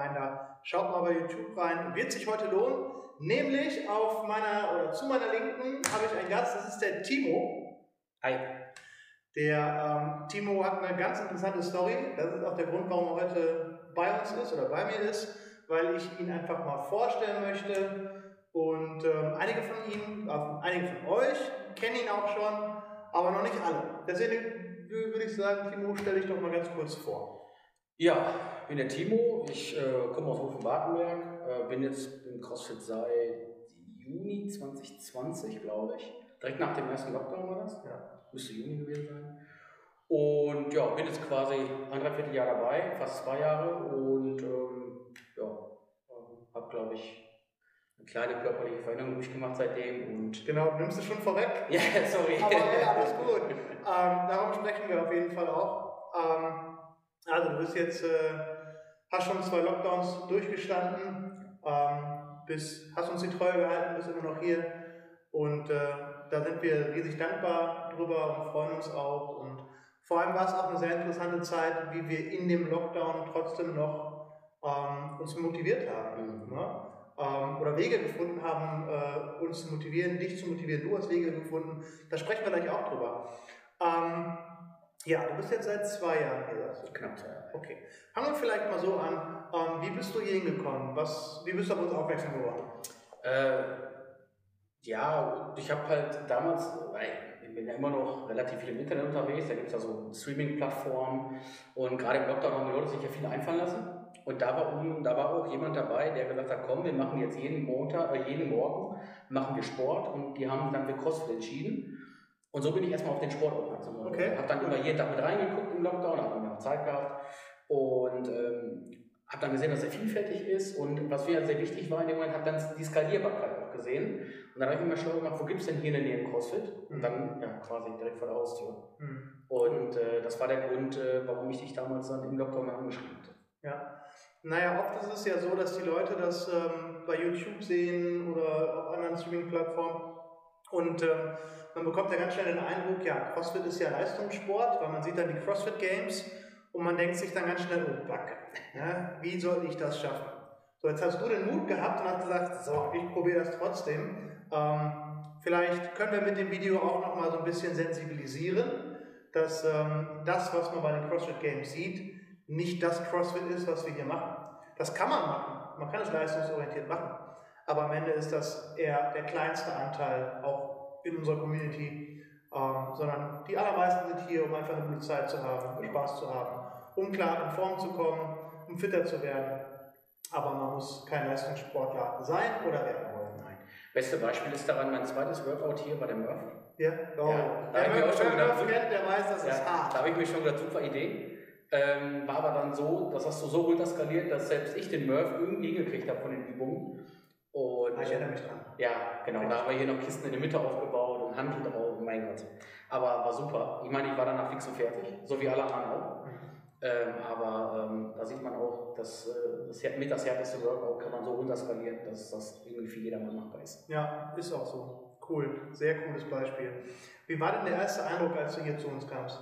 Reminder, schaut mal bei YouTube rein, wird sich heute lohnen. Nämlich auf meiner oder zu meiner Linken habe ich einen Gast, das ist der Timo. Hi. Der ähm, Timo hat eine ganz interessante Story. Das ist auch der Grund, warum er heute bei uns ist oder bei mir ist, weil ich ihn einfach mal vorstellen möchte. Und ähm, einige von Ihnen, äh, einige von euch kennen ihn auch schon, aber noch nicht alle. Deswegen würde ich sagen, Timo, stell dich doch mal ganz kurz vor. Ja, ich bin der Timo, ich äh, komme aus Hofen-Wartenberg, äh, bin jetzt im CrossFit seit Juni 2020, glaube ich. Direkt nach dem ersten Lockdown war das. Ja. Müsste Juni gewesen sein. Und ja, bin jetzt quasi ein Dreivierteljahr dabei, fast zwei Jahre und ähm, ja, ähm, habe, glaube ich, eine kleine körperliche Veränderung durchgemacht seitdem und. Genau, nimmst du schon vorweg? Ja, sorry. Aber ja, alles gut. ähm, darum sprechen wir auf jeden Fall auch. Ähm, also, du bist jetzt, äh, hast schon zwei Lockdowns durchgestanden, ähm, bist, hast uns die Treue gehalten, bist immer noch hier und äh, da sind wir riesig dankbar drüber und freuen uns auch. Und vor allem war es auch eine sehr interessante Zeit, wie wir in dem Lockdown trotzdem noch ähm, uns motiviert haben. Mhm. Ne? Ähm, oder Wege gefunden haben, äh, uns zu motivieren, dich zu motivieren. Du hast Wege gefunden. Da sprechen wir gleich auch drüber. Ähm, ja, du bist jetzt seit zwei Jahren hier. Also knapp zwei Jahre. Okay. Fangen wir vielleicht mal so an. Ähm, wie bist du hier hingekommen? Was, wie bist du auf uns aufmerksam geworden? Äh, ja, ich habe halt damals, ich bin ja immer noch relativ viel im Internet unterwegs, da gibt es ja so Streaming-Plattformen und gerade im Lockdown haben die Leute sich ja viel einfallen lassen. Und da war, da war auch jemand dabei, der gesagt hat, komm, wir machen jetzt jeden Montag, äh, jeden Morgen machen wir Sport und die haben dann für CrossFit entschieden. Und so bin ich erstmal auf den Sport aufmerksam geworden. Okay. Habe dann immer jeden Tag mit reingeguckt im Lockdown, habe dann auch Zeit gehabt und ähm, habe dann gesehen, dass er vielfältig ist und was mir sehr wichtig war in dem Moment, habe dann die Skalierbarkeit auch gesehen und dann habe ich mir schlau gemacht, wo gibt es denn hier in der Nähe ein CrossFit? Und mhm. dann ja, quasi direkt vor der Haustür. Mhm. Und äh, das war der Grund, äh, warum ich dich damals dann im Lockdown angeschrieben habe. Ja. Naja, oft ist es ja so, dass die Leute das ähm, bei YouTube sehen oder auf anderen Streaming-Plattformen und ähm, man bekommt ja ganz schnell den Eindruck, ja, CrossFit ist ja Leistungssport, weil man sieht dann die CrossFit Games und man denkt sich dann ganz schnell, oh Backe, ja, wie soll ich das schaffen? So, jetzt hast du den Mut gehabt und hast gesagt, so, ich probiere das trotzdem. Ähm, vielleicht können wir mit dem Video auch nochmal so ein bisschen sensibilisieren, dass ähm, das, was man bei den CrossFit Games sieht, nicht das CrossFit ist, was wir hier machen. Das kann man machen, man kann es leistungsorientiert machen, aber am Ende ist das eher der kleinste Anteil auch in unserer Community, ähm, sondern die allermeisten sind hier, um einfach eine gute Zeit zu haben, Spaß zu haben, um klar in Form zu kommen, um fitter zu werden. Aber man muss kein Leistungssportler sein oder werden wollen. Nein. Beste Beispiel ist daran mein zweites Workout hier bei der Murph. Ja, oh. ja, da der Murph kennt, der weiß, das ja, ist hart. Da habe ich mir schon gedacht, super Idee. Ähm, war aber dann so, das hast du so runterskaliert, dass selbst ich den Murph irgendwie gekriegt habe von den Übungen. Und, ah, ich erinnere mich dran. Ja, genau. Da haben wir hier noch Kisten in der Mitte aufgebaut und Handel drauf. Mein Gott. Aber war super. Ich meine, ich war danach fix und fertig. So wie alle anderen auch. Mhm. Ähm, aber ähm, da sieht man auch, dass äh, das mit das härteste Workout kann man so runterskalieren, dass das irgendwie für jedermann machbar ist. Ja, ist auch so. Cool. Sehr cooles Beispiel. Wie war denn der erste Eindruck, als du hier zu uns kamst?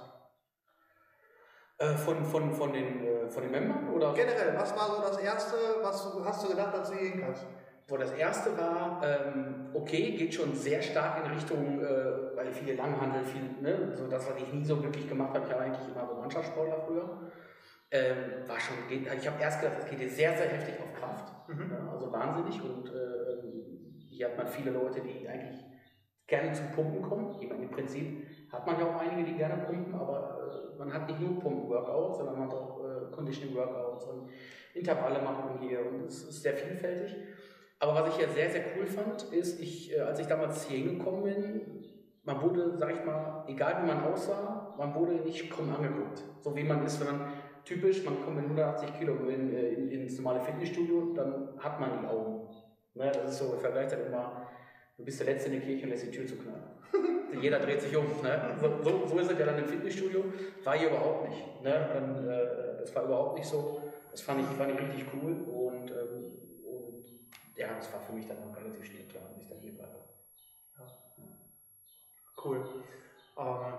Äh, von, von, von, den, äh, von den Membern? Oder? Generell, was war so das Erste, was hast du gedacht, als du hier kamst? So, das erste war, ähm, okay, geht schon sehr stark in Richtung, äh, weil viele Langhandel, viel, ne, so das, was ich nie so wirklich gemacht habe, ich war eigentlich immer so Mannschaftssportler früher. Ähm, war schon, geht, ich habe erst gedacht, das geht hier sehr, sehr heftig auf Kraft, mhm. ja, also wahnsinnig und äh, hier hat man viele Leute, die eigentlich gerne zum Pumpen kommen. Ich meine, im Prinzip hat man ja auch einige, die gerne pumpen, aber äh, man hat nicht nur Pumpen-Workouts, sondern man hat auch äh, Conditioning-Workouts und Intervalle machen hier und es ist sehr vielfältig. Aber was ich ja sehr, sehr cool fand, ist, ich, äh, als ich damals hier hingekommen bin, man wurde, sag ich mal, egal wie man aussah, man wurde nicht krumm angeguckt. So wie man ist, wenn man typisch, man kommt mit 180 Kilo in, äh, in, ins normale Fitnessstudio, dann hat man die Augen. Ne, das ist so, im Vergleich dann immer, du bist der Letzte in der Kirche und lässt die Tür zu knallen. Jeder dreht sich um. Ne? So, so, so, ist es ja dann im Fitnessstudio. War hier überhaupt nicht. Ne? Dann, äh, das war überhaupt nicht so. Das fand ich, fand ich richtig cool und ja, das war für mich dann relativ schnell klar, dass ich dann hier bleibe. Ja. Cool. Ähm,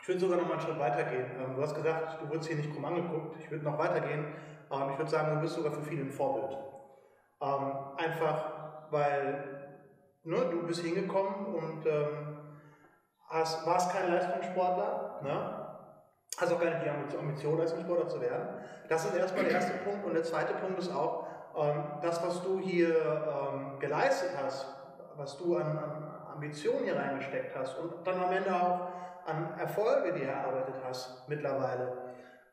Ich würde sogar noch mal einen Schritt weitergehen. Ähm, du hast gesagt, du wurdest hier nicht krumm angeguckt. Ich würde noch weitergehen. Ähm, ich würde sagen, du bist sogar für viele ein Vorbild. Ähm, einfach, weil ne, du bist hingekommen und hast, warst kein Leistungssportler. Ne? Hast auch gar nicht die Ambition, Leistungssportler zu werden. Das ist erstmal der erste Punkt. Und der zweite Punkt ist auch, das, was du hier geleistet hast, was du an, an Ambitionen hier reingesteckt hast und dann am Ende auch an Erfolge, die du erarbeitet hast mittlerweile.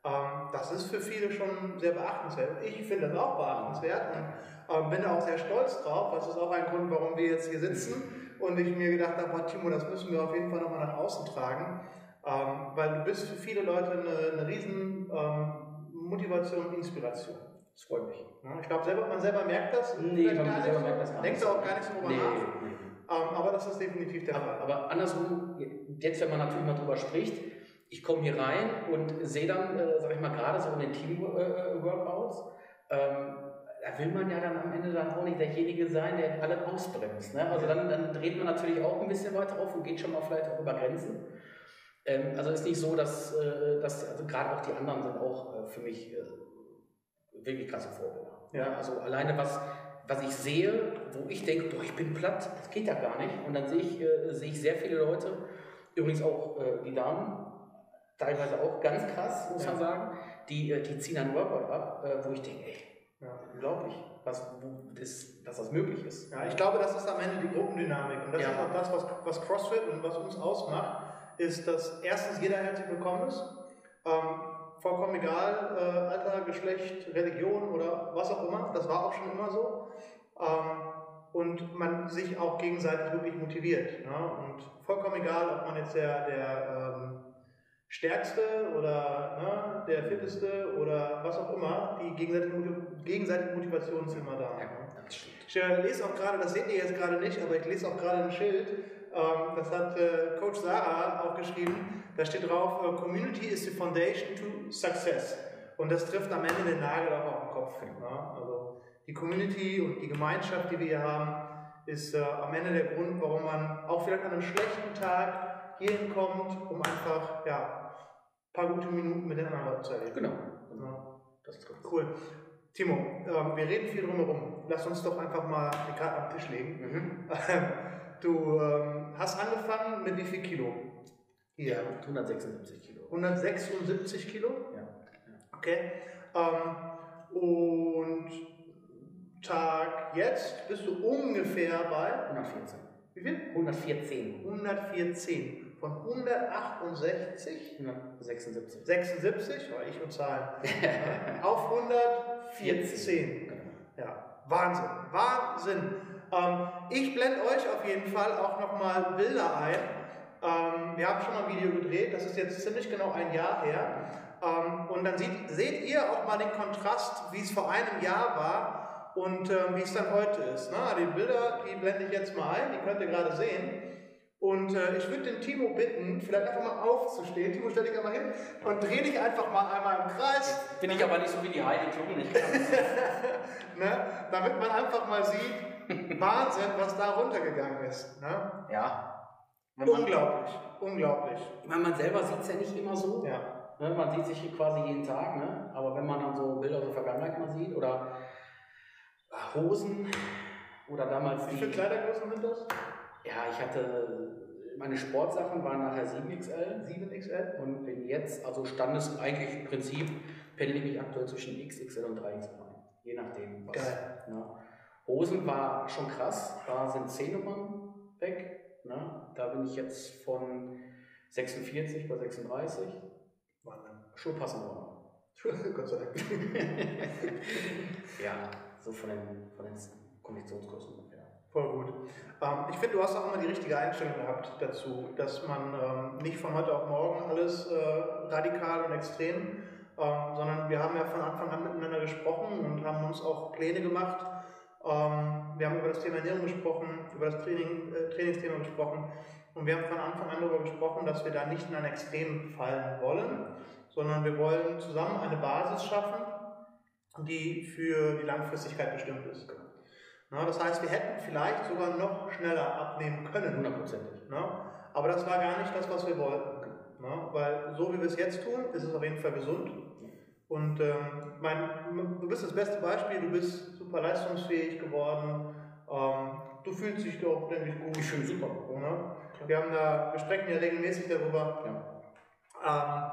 Ähm, das ist für viele schon sehr beachtenswert. Ich finde das auch beachtenswert und ähm, bin da auch sehr stolz drauf. Das ist auch ein Grund, warum wir jetzt hier sitzen und ich mir gedacht habe, boah, Timo, das müssen wir auf jeden Fall nochmal nach außen tragen, ähm, weil du bist für viele Leute eine, eine riesen ähm, Motivation und Inspiration. Das freut mich. Ich glaube, selber, man selber merkt das. Nee, man selber merkt das gar nicht. Denkt auch gar nicht so drüber nee, nach. Nee. Ähm, aber das ist definitiv der Fall. Aber, andersrum, jetzt wenn man natürlich mal drüber spricht, ich komme hier rein und sehe dann, äh, sag ich mal, gerade so in den Team-Workouts, äh, ähm, da will man ja dann am Ende dann auch nicht derjenige sein, der alle ausbremst. Ne? Also dann, dann dreht man natürlich auch ein bisschen weiter auf und geht schon mal vielleicht auch über Grenzen. Ähm, also ist nicht so, dass, äh, dass also gerade auch die anderen sind auch äh, für mich äh, wirklich krasse Vorbilder. Ja. Also alleine was, was ich sehe, wo ich denke, boah, ich bin platt, das geht ja gar nicht. Und dann sehe ich, äh, sehe ich sehr viele Leute, übrigens auch äh, die Damen, teilweise auch ganz krass, muss ja. man sagen, die, äh, die ziehen einen Workout ab, äh, wo ich denke, ey, ja. unglaublich, was, wo das, dass das möglich ist. Ja, ich glaube, das ist am Ende die Gruppendynamik. Und das ja. ist auch das, was, was CrossFit und was uns ausmacht, ist, dass erstens jeder herzlich willkommen ist. Ähm, vollkommen egal, äh, Alter, Geschlecht, Religion oder was auch immer, das war auch schon immer so. Ähm, und man sich auch gegenseitig wirklich motiviert. Ne? Und vollkommen egal, ob man jetzt der, der ähm, Stärkste oder ne, der Fitteste oder was auch immer, die gegenseitige, gegenseitige Motivation ist immer da. Ja, ich äh, lese auch gerade, das seht ihr jetzt gerade nicht, aber ich lese auch gerade ein Schild, das hat äh, Coach Sarah auch geschrieben, da steht drauf, äh, Community is the foundation to success. Und das trifft am Ende den Nagel auch auf den Kopf. Ne? Also die Community und die Gemeinschaft, die wir hier haben, ist äh, am Ende der Grund, warum man auch vielleicht an einem schlechten Tag hierhin kommt, um einfach ja, ein paar gute Minuten mit den anderen Leuten zu erleben. Genau. Ja. Das trifft. Cool. Timo, äh, wir reden viel drumherum. Lass uns doch einfach mal die Karte am Tisch legen. Mhm. Du ähm, hast angefangen mit wie viel Kilo? Hier. Ja, 176 Kilo. 176 Kilo? Ja. Okay. Ähm, und Tag jetzt bist du ungefähr bei 114. Wie viel? 114. 114. Von 168? 176. 76, war ich und Zahlen. auf 114. Genau. Ja, Wahnsinn. Wahnsinn. Ähm, ich blende euch auf jeden Fall auch nochmal Bilder ein. Ähm, wir haben schon mal ein Video gedreht, das ist jetzt ziemlich genau ein Jahr her. Ähm, und dann sieht, seht ihr auch mal den Kontrast, wie es vor einem Jahr war und äh, wie es dann heute ist. Ne? Die Bilder, die blende ich jetzt mal ein, die könnt ihr gerade sehen. Und äh, ich würde den Timo bitten, vielleicht einfach mal aufzustehen. Timo, stell dich einmal hin und dreh dich einfach mal einmal im Kreis. Bin ich aber nicht so wie die Heidi Klum, ich kann ne? Damit man einfach mal sieht, Wahnsinn, was da runtergegangen ist. Ne? Ja. unglaublich, unglaublich. Ich meine, man selber sieht es ja nicht immer so. Ja. Ne? Man sieht sich quasi jeden Tag, ne? aber wenn man dann so Bilder aus der Vergangenheit mal sieht oder Hosen oder damals. Wie viele Kleidergrößen sind das? Ja, ich hatte. Meine Sportsachen waren nachher 7XL. 7XL? Und bin jetzt, also Standes eigentlich im Prinzip, pendel ich mich aktuell zwischen XXL und 3XL ein. Je nachdem, was. Geil. Ne? Hosen war schon krass, da sind 10 Nummern weg. Ne? Da bin ich jetzt von 46 bei 36. Wahnsinn. Schon passend worden. Gott sei Dank. ja, so von den, von den Konditionskursen ungefähr. Voll gut. Ähm, ich finde, du hast auch immer die richtige Einstellung gehabt dazu, dass man ähm, nicht von heute auf morgen alles äh, radikal und extrem, ähm, sondern wir haben ja von Anfang an miteinander gesprochen und haben uns auch Pläne gemacht, wir haben über das Thema Ernährung gesprochen, über das Training, äh, Trainingsthema gesprochen und wir haben von Anfang an darüber gesprochen, dass wir da nicht in ein Extrem fallen wollen, sondern wir wollen zusammen eine Basis schaffen, die für die Langfristigkeit bestimmt ist. Na, das heißt, wir hätten vielleicht sogar noch schneller abnehmen können. Hundertprozentig. Aber das war gar nicht das, was wir wollten. Na, weil so wie wir es jetzt tun, ist es auf jeden Fall gesund. Und ähm, mein, du bist das beste Beispiel, du bist super leistungsfähig geworden. Ähm, du fühlst dich doch, denke ich, gut. Ich fühle super. Ne? Wir, haben da, wir sprechen ja regelmäßig darüber. Ja.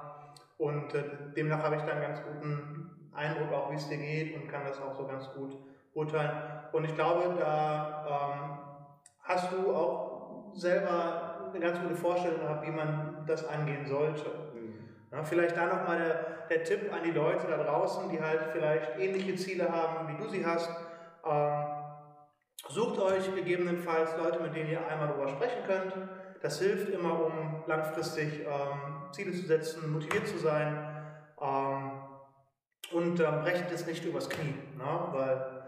Ähm, und äh, demnach habe ich da einen ganz guten Eindruck, auch wie es dir geht und kann das auch so ganz gut urteilen. Und ich glaube, da ähm, hast du auch selber eine ganz gute Vorstellung gehabt, wie man das angehen sollte. Ja, vielleicht da nochmal der, der Tipp an die Leute da draußen, die halt vielleicht ähnliche Ziele haben, wie du sie hast. Ähm, sucht euch gegebenenfalls Leute, mit denen ihr einmal darüber sprechen könnt. Das hilft immer, um langfristig ähm, Ziele zu setzen, motiviert zu sein. Ähm, und ähm, brecht es nicht übers Knie, ne? weil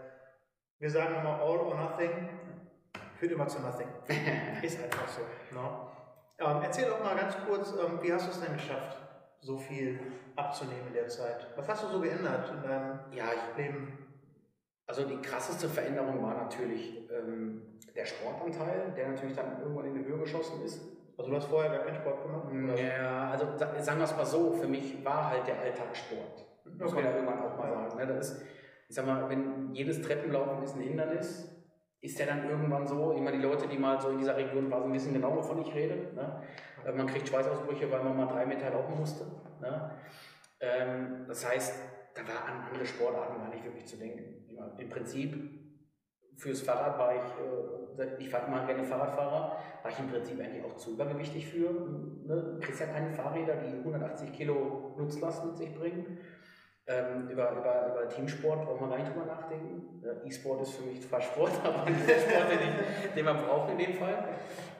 wir sagen immer all or nothing führt immer zu nothing. Ist einfach so. Ne? Ähm, erzähl doch mal ganz kurz, ähm, wie hast du es denn geschafft, so viel abzunehmen in der Zeit? Was hast du so geändert in deinem ja, ich, Leben? Also die krasseste Veränderung war natürlich ähm, der Sportanteil, der natürlich dann irgendwann in die Höhe geschossen ist. Also du hast vorher gar keinen Sport gemacht? Oder? Ja, also sagen wir es mal so, für mich war halt der Alltagssport. Muss okay. man ja irgendwann auch mal sagen. Ne? Das ist, ich sag mal, wenn jedes Treppenlaufen ist ein Hindernis, ist der dann irgendwann so, ich meine, die Leute, die mal so in dieser Region waren, wissen genau, wovon ich rede. Ne? Äh, man kriegt Schweißausbrüche, weil man mal drei Meter laufen musste. Ne? Ähm, das heißt, da war an andere Sportarten gar nicht wirklich zu denken. Im Prinzip fürs Fahrrad war ich, äh, ich fahre immer gerne Fahrradfahrer, war ich im Prinzip eigentlich auch zu übergewichtig für. Ne? Du kriegst ja keine Fahrräder, die 180 Kilo Nutzlast mit sich bringen. Ähm, über, über, über Teamsport braucht man gar nicht drüber nachdenken. E-Sport ist für mich zwar Sport, aber nicht der Sport, den, ich, den man braucht in dem Fall.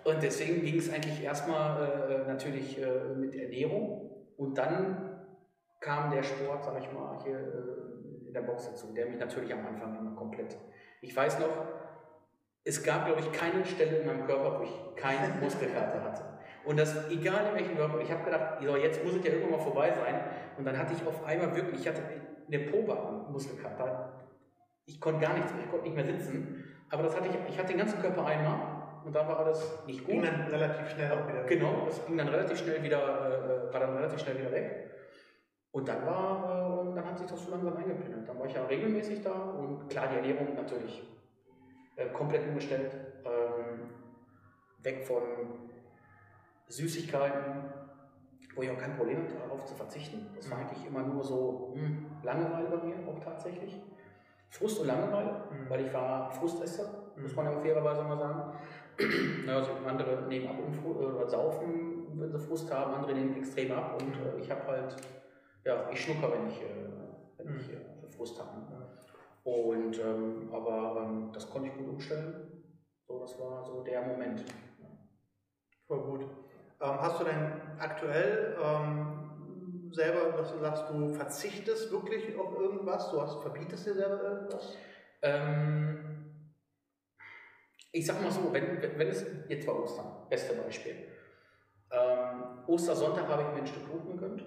Und deswegen ging es eigentlich erstmal äh, natürlich äh, mit Ernährung und dann kam der Sport, sag ich mal, hier äh, in der Box dazu, der mich natürlich am Anfang immer komplett ich weiß noch, es gab, glaube ich, keine Stelle in meinem Körper, wo ich keinen Muskelkater hatte. Und das, egal in welchem Körper, ich habe gedacht, so, jetzt muss es ja irgendwann mal vorbei sein. Und dann hatte ich auf einmal wirklich, ich hatte eine Pobacken-Muskelkater. Ich konnte gar nichts mehr, ich konnte nicht mehr sitzen. Aber das hatte ich, ich hatte den ganzen Körper einmal und dann war alles nicht gut. Ging dann relativ schnell auch wieder weg. Genau, das ging dann relativ schnell wieder, äh, war dann relativ schnell wieder weg. Und dann war, äh, dann hat sich das so langsam eingependelt. Dann war ich ja regelmäßig da und klar, die Ernährung natürlich äh, komplett umgestellt. Ähm, weg von Süßigkeiten, wo ich auch kein Problem hatte, darauf zu verzichten. Das war mhm. eigentlich immer nur so mh, hm, Langeweile bei mir auch tatsächlich. Frust und Langeweile, mhm. weil ich war Frustesser, mhm. muss man ja fairerweise mal sagen. Naja, also andere nehmen ab und oder saufen, wenn sie Frust haben, andere nehmen extrem ab und äh, ich habe halt ja, ich schnucker, wenn ich, äh, wenn ich äh, Frust habe. Ne? Und, ähm, aber ähm, das konnte ich gut umstellen. So, das war so der Moment. Voll gut. Ähm, hast du denn aktuell ähm, selber, dass du sagst, du verzichtest wirklich auf irgendwas? Du hast, verbietest dir selber irgendwas? Ähm, ich sag mal so, wenn, wenn es jetzt war Ostern, beste Beispiel. Ähm, Ostersonntag habe ich mir ein Stück Kuchen gegönnt.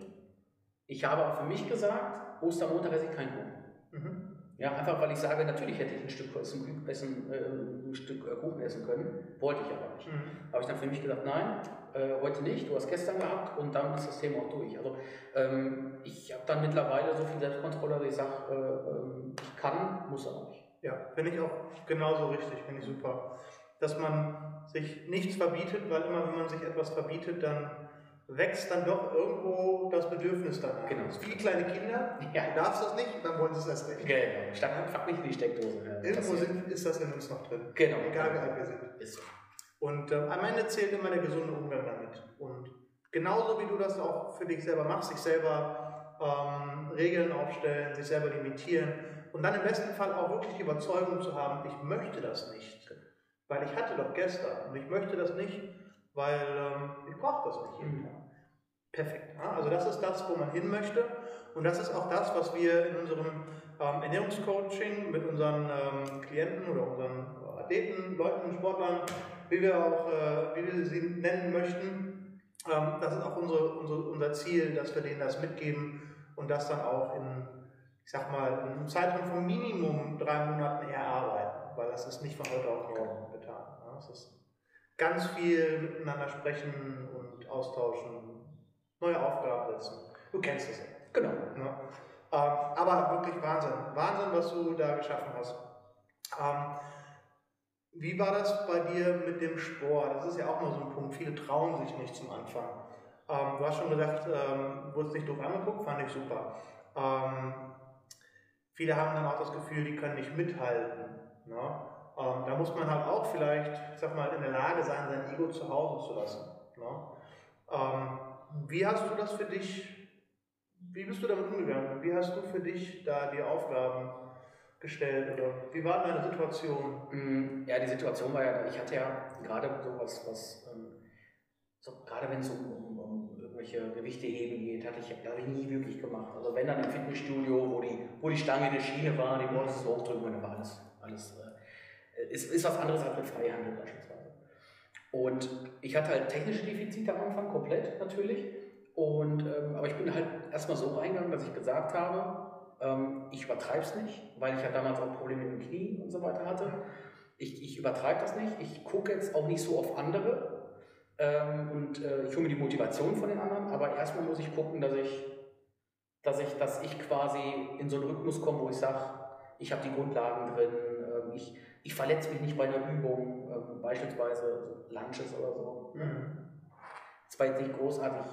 Ich habe auch für mich gesagt, Ostermontag esse ich keinen Kuchen. Mhm. Ja, einfach weil ich sage, natürlich hätte ich ein Stück, essen, essen, äh, ein Stück äh, Kuchen essen können, wollte ich aber nicht. Mhm. Habe ich dann für mich gesagt, nein, äh, heute nicht, du hast gestern gehabt und dann ist das Thema auch durch. Also ähm, ich habe dann mittlerweile so viel Selbstkontrolle, dass ich sage, äh, ähm, ich kann, muss aber nicht. Ja, finde ich auch genauso richtig, finde ich super. Dass man sich nichts verbietet, weil immer wenn man sich etwas verbietet, dann wächst dann doch irgendwo das Bedürfnis danach. Genau. Viele kleine Kinder, ja. du darfst das nicht, dann wollen sie es erst recht. Genau. Statt pack nicht in die Steckdose. Irgendwo sind, ist das in uns noch drin. Genau. Egal wie alt wir sind. Ist so. Und äh, am Ende zählt immer der gesunde Umgang damit. Und genauso wie du das auch für dich selber machst, sich selber ähm, Regeln aufstellen, sich selber limitieren und dann im besten Fall auch wirklich die Überzeugung zu haben, ich möchte das nicht. Weil ich hatte doch gestern und ich möchte das nicht, weil ähm, ich brauche das nicht jeden mhm. Tag. Perfekt. Ja? Also das ist das, wo man hin möchte und das ist auch das, was wir in unserem ähm, Ernährungscoaching mit unseren ähm, Klienten oder unseren Athleten, Leuten, Sportlern, wie wir auch, äh, wie wir sie nennen möchten, ähm, das ist auch unsere, unsere, unser Ziel, dass wir denen das mitgeben und das dann auch in, ich sag mal, in einem Zeitraum von Minimum drei Monaten erarbeiten, weil das ist nicht von heute auf morgen getan. Ja? Das ist ganz viel miteinander sprechen und austauschen. neue Aufgaben setzen. Du kennst es ja. Genau. Ne? Ähm, aber wirklich Wahnsinn. Wahnsinn, was du da geschaffen hast. Ähm, wie war das bei dir mit dem Sport? Das ist ja auch mal so ein Punkt. Viele trauen sich nicht zum Anfang. Ähm, du hast schon gesagt, ähm, wurdest nicht doof angeguckt, fand ich super. Ähm, viele haben dann auch das Gefühl, die können nicht mithalten. Ne? Ähm, da muss man halt auch vielleicht, ich sag mal, in der Lage sein, sein Ego zu Hause zu lassen. Ne? Ähm, wie hast du das für dich, wie bist du damit umgegangen? Wie hast du für dich da die Aufgaben gestellt oder wie war deine Situation? Mm, ja, die Situation war ja, ich hatte ja gerade so was, was ähm, so, gerade wenn es um, irgendwelche Gewichte heben geht, hatte ich, habe ich nie wirklich gemacht. Also wenn dann im Fitnessstudio, wo die, wo die Stange in der Schiene war, die wolltest du hochdrücken, dann war alles, alles äh, ist, ist was anderes als mit Freihandel beispielsweise. Und ich hatte halt technische Defizite am Anfang, komplett natürlich. Und, ähm, aber ich bin halt erstmal so reingegangen, dass ich gesagt habe, ähm, ich übertreibe es nicht, weil ich ja damals auch Probleme mit dem Knie und so weiter hatte. Ich, ich übertreibe das nicht. Ich gucke jetzt auch nicht so auf andere ähm, und äh, ich hole mir die Motivation von den anderen, aber erstmal muss ich gucken, dass ich, dass ich, dass ich quasi in so einen Rhythmus komme, wo ich sage, ich habe die Grundlagen drin, äh, ich, ich verletze mich nicht bei einer Übung, äh, beispielsweise Lunches oder so. Mhm. Das war jetzt nicht großartig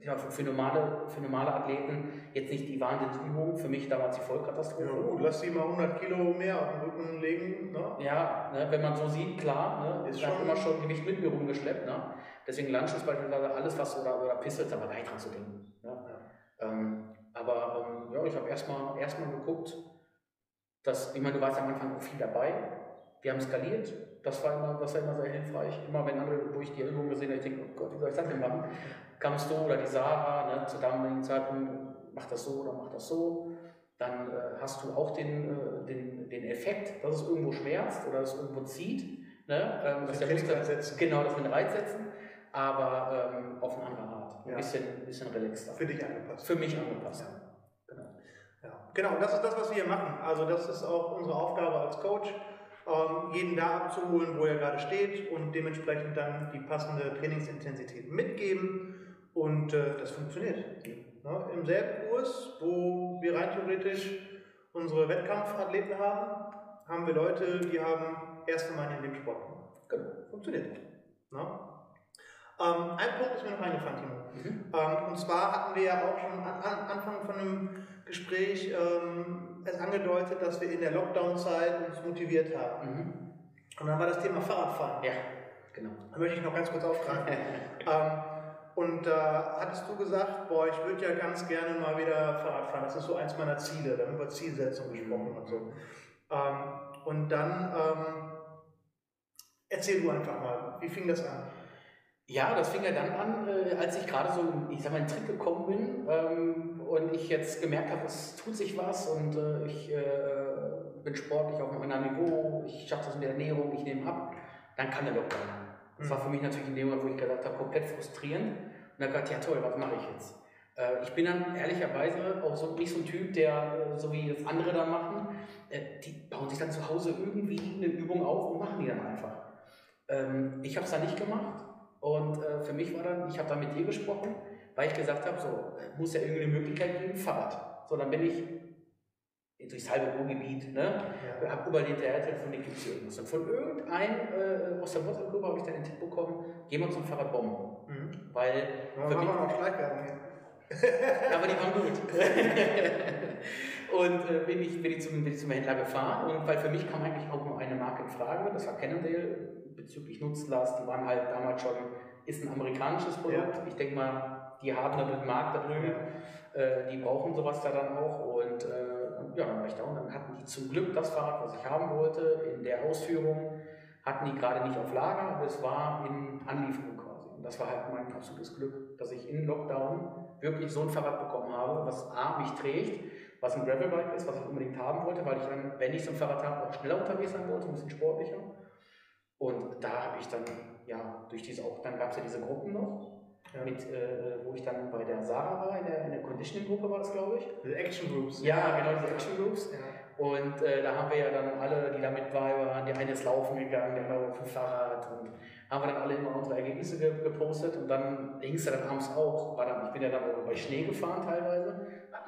ja, für, normale, für normale Athleten jetzt nicht die Wahnsinnsübung. Für mich damals die Vollkatastrophe. Ja, gut, lass sie mal 100 Kilo mehr auf den Rücken legen. Ne? Ja, ne, wenn man so sieht, klar, ne, ist schon immer schon Gewicht mit mir rumgeschleppt. Ne? Deswegen Lunches beispielsweise alles, was oder, oder Pistols, aber gleich dran zu denken. Ne? Ja. Ähm, aber ähm, ja, ich habe erstmal erst geguckt, dass, ich meine, du warst am Anfang auch viel dabei. Wir haben skaliert, das war immer, das war immer sehr hilfreich. Immer wenn andere durch die Erinnerung gesehen haben, ich denke, oh Gott, wie soll ich das denn machen? Kamst du oder die Sarah, ne, zu damaligen Zeitpunkt, mach das so oder mach das so. Dann äh, hast du auch den, äh, den, den Effekt, dass es irgendwo schmerzt oder es irgendwo zieht. Ne? Ähm, dass der Muskel, setzen. Genau, dass wir einen Reiz setzen, aber ähm, auf eine andere Art. Ein ja. bisschen, bisschen relaxter. Für dich angepasst. Für mich angepasst. Ja. Genau. Ja. genau, das ist das, was wir hier machen. Also das ist auch unsere Aufgabe als Coach ähm, jeden da abzuholen, wo er gerade steht und dementsprechend dann die passende Trainingsintensität mitgeben und äh, das funktioniert. Ja, Im selben Kurs, wo wir rein theoretisch unsere Wettkampfathleten haben, haben wir Leute, die haben erst einmal in dem Sport. Genau, funktioniert. Ja? Ähm, ein Punkt ist mir noch eingefallen, Timo. Mhm. Ähm, und zwar hatten wir ja auch schon an, an Anfang von einem Gespräch ähm, es angedeutet, dass wir in der Lockdown-Zeit uns motiviert haben. Mhm. Und dann war das Thema Fahrradfahren. Ja, genau. Da möchte ich noch ganz kurz aufgreifen. ähm, und da äh, hattest du gesagt, boah, ich würde ja ganz gerne mal wieder Fahrrad fahren. Das ist so eins meiner Ziele. Da haben wir über Zielsetzung gesprochen und so. Ähm, und dann ähm, erzähl du einfach mal, wie fing das an? Ja, das fing ja dann an, äh, als ich gerade so, ich sag mal, in den Trick gekommen bin ähm, und ich jetzt gemerkt habe, es tut sich was und äh, ich äh, bin sportlich auf einem anderen Niveau, ich schaffe das in der Ernährung, ich nehme ab, dann kam der Lockdown. Das mhm. war für mich natürlich in dem Moment, wo ich gesagt habe, komplett frustrierend. Und dann ich, ja toll, was mache ich jetzt? Äh, ich bin dann ehrlicherweise auch so, nicht so ein Typ, der, äh, so wie das andere da machen, die bauen sich dann zu Hause irgendwie eine Übung auf und machen die dann einfach. Ähm, ich habe es dann nicht gemacht und äh, für mich war dann, ich habe dann mit dir gesprochen, weil ich gesagt habe, so, muss ja irgendeine Möglichkeit geben, Fahrrad. So, dann bin ich durchs halbe Ruhrgebiet, ne? Ja. habe überall hinterher telefoniert, gibt es irgendwas. Und von irgendeinem äh, aus der WhatsApp-Gruppe habe ich dann den Tipp bekommen, gehen wir zum Fahrradbomben. Mhm. Weil. Ja, für mich, noch Schleichwerbung hier. aber die waren gut. und äh, bin, ich, bin, ich zum, bin ich zum Händler gefahren und weil für mich kam eigentlich auch nur eine Marke in Frage, das war Cannondale bezüglich Nutzlast, die waren halt damals schon, ist ein amerikanisches Produkt. Ja. Ich denke mal, die haben da einen Markt da drüben, äh, die brauchen sowas da dann auch und äh, ja, dann war ich da und dann hatten die zum Glück das Fahrrad, was ich haben wollte, in der Ausführung, hatten die gerade nicht auf Lager, aber es war in Anlieferung quasi. Und das war halt mein absolutes Glück, dass ich in Lockdown wirklich so ein Fahrrad bekommen habe, was A, mich trägt, was ein Gravelbike ist, was ich unbedingt haben wollte, weil ich dann, wenn ich so ein Fahrrad habe, auch schneller unterwegs sein wollte, ein bisschen sportlicher. Und da habe ich dann, ja, durch diese auch, dann gab es ja diese Gruppen noch. Ja. Mit, äh, wo ich dann bei der Sarah war, in der, in der Conditioning-Gruppe war das, glaube ich. Die Action Groups. Ja, genau, diese Action Groups. Ja. Und äh, da haben wir ja dann alle, die da mit bei waren, der eine ist laufen gegangen, der andere auf dem Fahrrad und haben wir dann alle immer unsere Ergebnisse ge gepostet und dann ging es dann abends auch, war dann, ich bin ja dann auch bei Schnee gefahren teilweise, hab mir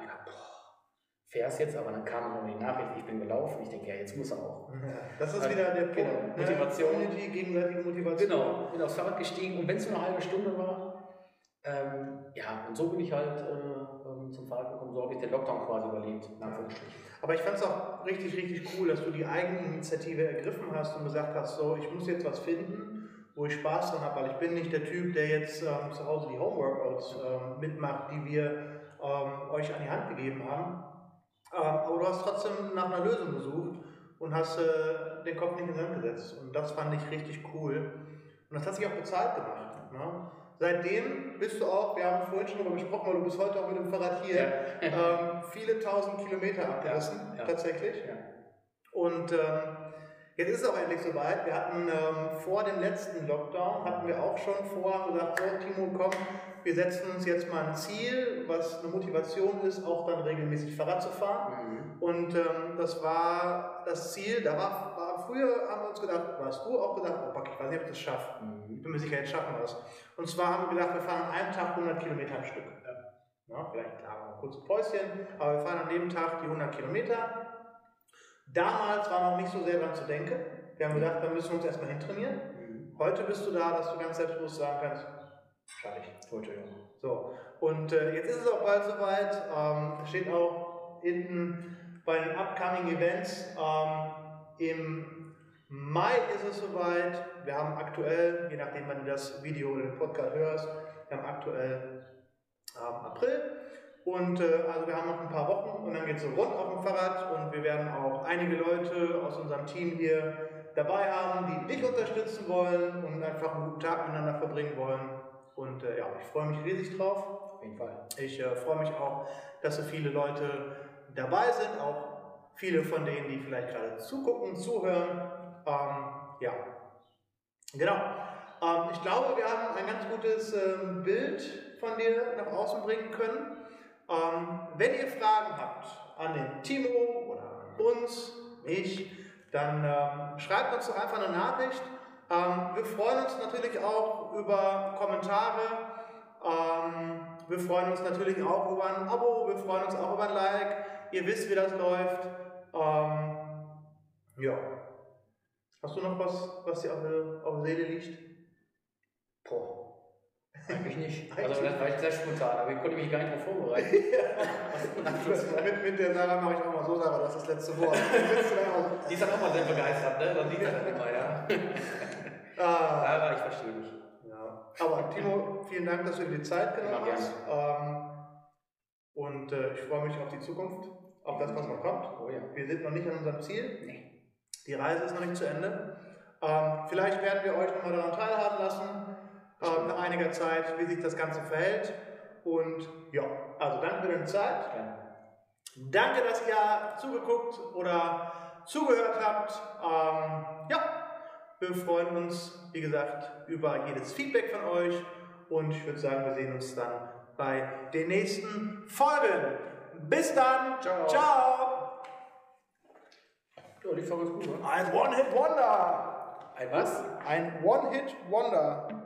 gedacht, boah, fährst jetzt, aber dann kam noch die Nachricht, ich bin gelaufen, ich denke, ja, jetzt muss er auch. Ja, das ist also, wieder der Punkt, genau, ne? Motivation. Community, gegenseitige Motivation. Genau, bin aufs Fahrrad gestiegen und wenn es nur eine halbe Stunde war, ähm, ja, und so bin ich halt äh, ähm, zum Fahrrad gekommen, so habe ich den Lockdown quasi überlebt, in Anführungsstrichen. Aber ich fand es auch richtig, richtig cool, dass du die Eigeninitiative ergriffen hast und gesagt hast, so, ich muss jetzt was finden, wo ich Spaß dran habe, weil ich bin nicht der Typ, der jetzt ähm, zu Hause die Homeworkouts ähm, mitmacht, die wir ähm, euch an die Hand gegeben haben. Ähm, aber du hast trotzdem nach einer Lösung gesucht und hast äh, den Kopf nicht in den Sand gesetzt. Und das fand ich richtig cool. Und das hat sich auch bezahlt gemacht. Ne? Seitdem bist du auch, wir haben vorhin schon darüber gesprochen, weil du bist heute auch mit dem Fahrrad hier, ja. ähm, viele tausend Kilometer abgerissen, ja, ja. tatsächlich. Und ähm, jetzt ist es auch endlich soweit. Wir hatten ähm, vor dem letzten Lockdown, hatten wir auch schon vor gesagt, so Timo, komm, wir setzen uns jetzt mal ein Ziel, was eine Motivation ist, auch dann regelmäßig Fahrrad zu fahren. Mhm. Und ähm, das war das Ziel, da war, war, früher haben wir uns gedacht, warst du auch gedacht, oh, ich weiß nicht, ob ich das schaffe. Mhm. Ich bin mir sicher, jetzt schaffen wir es. Und zwar haben wir gedacht, wir fahren an einem Tag 100 Kilometer am Stück. Ja, vielleicht klar, ein kurzes Päuschen, aber wir fahren an dem Tag die 100 Kilometer. Damals war noch nicht so sehr daran zu denken. Wir haben gedacht, dann müssen wir uns erstmal hintrainieren. Mhm. Heute bist du da, dass du ganz selbstbewusst sagen kannst, schaffe ich. Heute, ja. So, und äh, jetzt ist es auch bald soweit. Ähm, steht auch hinten bei den upcoming Events. Ähm, Im Mai ist es soweit. Wir haben aktuell, je nachdem, wann du das Video oder den Podcast hörst, wir haben aktuell ähm, April. Und äh, also wir haben noch ein paar Wochen und dann geht es so rund auf dem Fahrrad und wir werden auch einige Leute aus unserem Team hier dabei haben, die dich unterstützen wollen und einfach einen guten Tag miteinander verbringen wollen. Und äh, ja, ich freue mich riesig drauf. Auf jeden Fall. Ich äh, freue mich auch, dass so viele Leute dabei sind, auch viele von denen, die vielleicht gerade zugucken, zuhören. Ähm, ja, genau. Ähm, ich glaube, wir haben ein ganz gutes ähm, Bild von dir nach außen bringen können. Ähm, wenn ihr Fragen habt an den Timo oder an uns, mich, dann ähm, schreibt uns doch einfach eine Nachricht. Ähm, wir freuen uns natürlich auch über Kommentare. Ähm, wir freuen uns natürlich auch über ein Abo. Wir freuen uns auch über ein Like. Ihr wisst, wie das läuft. Ähm, ja. Hast du noch was, was dir auf der, auf der Seele liegt? Boah. Eigentlich nicht. Also das war ich sehr spontan, aber ich konnte mich gar nicht darauf vorbereiten. mit, mit der Sarah mache ich auch mal so, Sarah, das ist das letzte Wort. die ist dann auch mal sehr begeistert, ne? Dann sieht das immer, ja. ah. Aber ich verstehe dich. Ja. Aber Timo, vielen Dank, dass du dir die Zeit genommen hast. Ähm, und äh, ich freue mich auf die Zukunft, auf das, was noch kommt. Oh, ja. Wir sind noch nicht an unserem Ziel. Nee. Die Reise ist noch nicht zu Ende. Ähm, vielleicht werden wir euch nochmal daran teilhaben lassen äh, nach einiger Zeit, wie sich das Ganze verhält. Und ja, also danke für deine Zeit. Ja. Danke, dass ihr zugeguckt oder zugehört habt. Ähm, ja, wir freuen uns, wie gesagt, über jedes Feedback von euch. Und ich würde sagen, wir sehen uns dann bei den nächsten Folgen. Bis dann. Ciao. Ciao. Ja, die Folge ist gut, ne? Ein One-Hit-Wonder. Ein was? Ein One-Hit-Wonder.